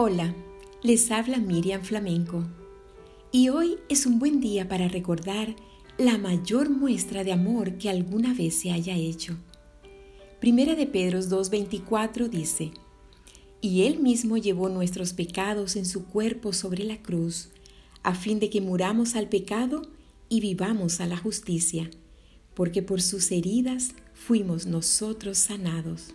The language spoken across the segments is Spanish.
Hola, les habla Miriam Flamenco y hoy es un buen día para recordar la mayor muestra de amor que alguna vez se haya hecho. Primera de Pedro 2.24 dice, Y Él mismo llevó nuestros pecados en su cuerpo sobre la cruz, a fin de que muramos al pecado y vivamos a la justicia, porque por sus heridas fuimos nosotros sanados.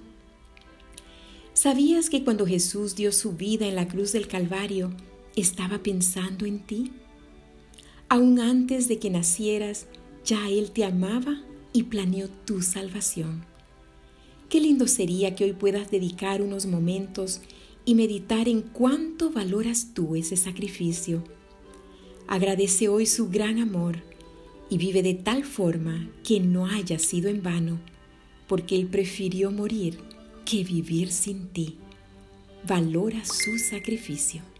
¿Sabías que cuando Jesús dio su vida en la cruz del Calvario, estaba pensando en ti? Aún antes de que nacieras, ya Él te amaba y planeó tu salvación. Qué lindo sería que hoy puedas dedicar unos momentos y meditar en cuánto valoras tú ese sacrificio. Agradece hoy su gran amor y vive de tal forma que no haya sido en vano, porque Él prefirió morir que vivir sin ti. Valora su sacrificio.